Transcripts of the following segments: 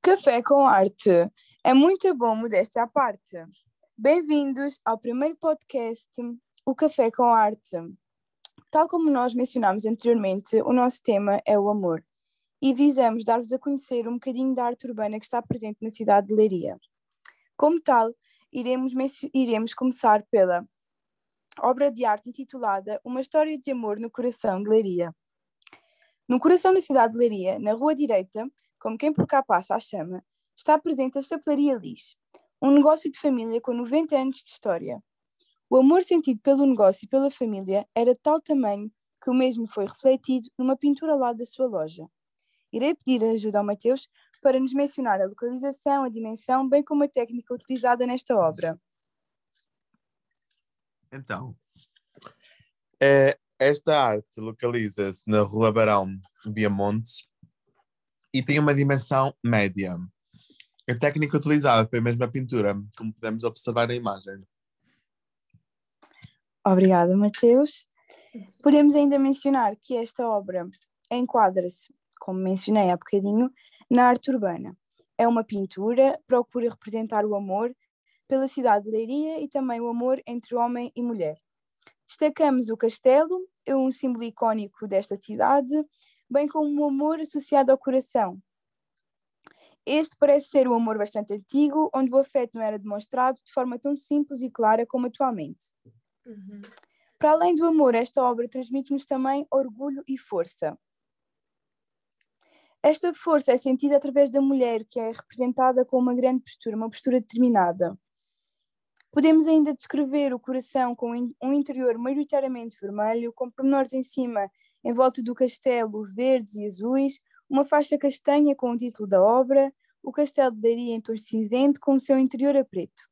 Café com arte. É muito bom, modéstia à parte. Bem-vindos ao primeiro podcast, O Café com Arte. Tal como nós mencionámos anteriormente, o nosso tema é o amor e visamos dar-vos a conhecer um bocadinho da arte urbana que está presente na cidade de Leiria. Como tal, iremos, iremos começar pela obra de arte intitulada Uma História de Amor no Coração de Leiria. No coração da cidade de Leiria, na rua direita, como quem por cá passa a chama, está presente a Chapelaria Lis, um negócio de família com 90 anos de história. O amor sentido pelo negócio e pela família era de tal tamanho que o mesmo foi refletido numa pintura ao lado da sua loja. Irei pedir ajuda ao Mateus para nos mencionar a localização, a dimensão, bem como a técnica utilizada nesta obra. Então, é, esta arte localiza-se na Rua Barão Viamonte e tem uma dimensão média. A técnica utilizada foi a mesma pintura, como podemos observar na imagem. Obrigada, Mateus. Podemos ainda mencionar que esta obra enquadra-se, como mencionei há bocadinho, na arte urbana. É uma pintura, procura representar o amor pela cidade de Leiria e também o amor entre homem e mulher. Destacamos o castelo, é um símbolo icónico desta cidade, bem como o amor associado ao coração. Este parece ser um amor bastante antigo, onde o afeto não era demonstrado de forma tão simples e clara como atualmente. Uhum. Para além do amor, esta obra transmite-nos também orgulho e força. Esta força é sentida através da mulher, que é representada com uma grande postura, uma postura determinada. Podemos ainda descrever o coração com um interior maioritariamente vermelho, com pormenores em cima em volta do castelo verdes e azuis, uma faixa castanha com o título da obra, o castelo de Leiria em tons cinzento com o seu interior a preto.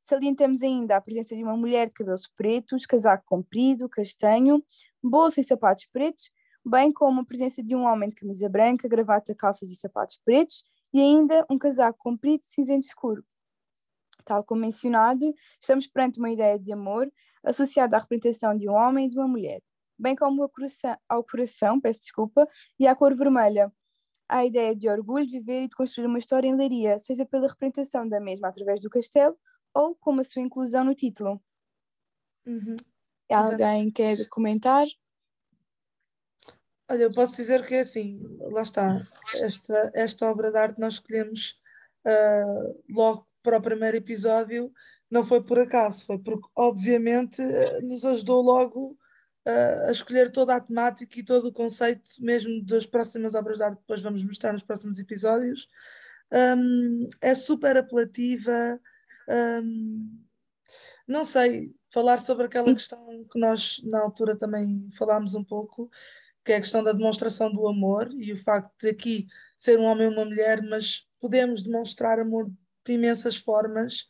Salientamos ainda a presença de uma mulher de cabelos pretos, casaco comprido, castanho, bolsa e sapatos pretos, bem como a presença de um homem de camisa branca, gravata, calças e sapatos pretos, e ainda um casaco comprido cinzento escuro. Tal como mencionado, estamos perante uma ideia de amor associada à representação de um homem e de uma mulher bem como coração, ao coração, peço desculpa, e à cor vermelha. A ideia de orgulho de viver e de construir uma história em Leiria, seja pela representação da mesma através do castelo ou como a sua inclusão no título. Uhum. Alguém quer comentar? Olha, eu posso dizer que é assim, lá está, esta, esta obra de arte nós escolhemos uh, logo para o primeiro episódio, não foi por acaso, foi porque obviamente nos ajudou logo a escolher toda a temática e todo o conceito, mesmo das próximas obras de arte, depois vamos mostrar nos próximos episódios. Um, é super apelativa. Um, não sei, falar sobre aquela questão que nós na altura também falámos um pouco, que é a questão da demonstração do amor e o facto de aqui ser um homem e uma mulher, mas podemos demonstrar amor de imensas formas,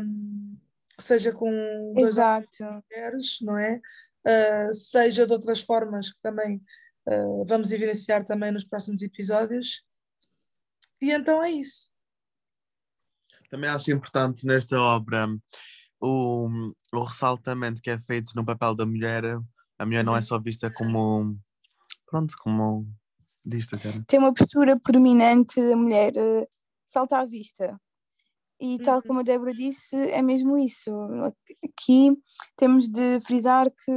um, seja com dois mulheres, não é? Uh, seja de outras formas que também uh, vamos evidenciar também nos próximos episódios. E então é isso. Também acho importante nesta obra o, o ressaltamento que é feito no papel da mulher. A mulher não é só vista como. Pronto, como. Diz, cara. Tem uma postura prominente, a mulher uh, salta à vista. E tal uhum. como a Débora disse, é mesmo isso. Aqui temos de frisar que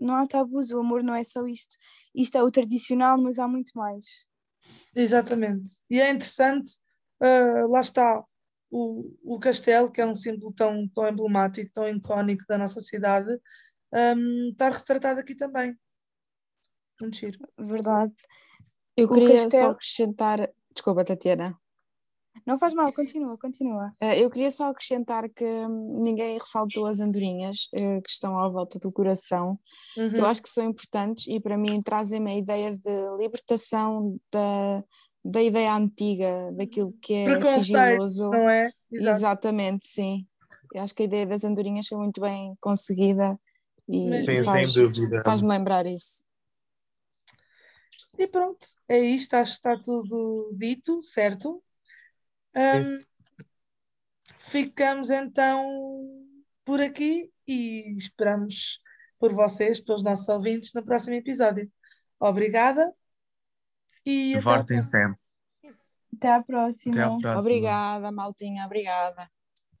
não há tabus, o amor não é só isto. Isto é o tradicional, mas há muito mais. Exatamente. E é interessante, uh, lá está o, o castelo, que é um símbolo tão, tão emblemático, tão icónico da nossa cidade, um, está retratado aqui também. Muito giro. Verdade. Eu o queria castelo... só acrescentar. Desculpa, Tatiana. Não faz mal, continua, continua. Eh, eu queria só acrescentar que hum, ninguém ressaltou as andorinhas eh, que estão à volta do coração. Uhum. Eu acho que são importantes e para mim trazem-me a ideia de libertação da, da ideia antiga, daquilo que é sigiloso. Não é? Exato. Exatamente, sim. Eu acho que a ideia das andorinhas foi muito bem conseguida e sim, faz, faz-me lembrar isso. E pronto, é isto, acho que está tudo dito, certo? Um, ficamos então por aqui e esperamos por vocês, pelos nossos ouvintes, no próximo episódio. Obrigada e. Votem sempre. Até à próxima. Até à próxima. Obrigada, Maltinha, obrigada.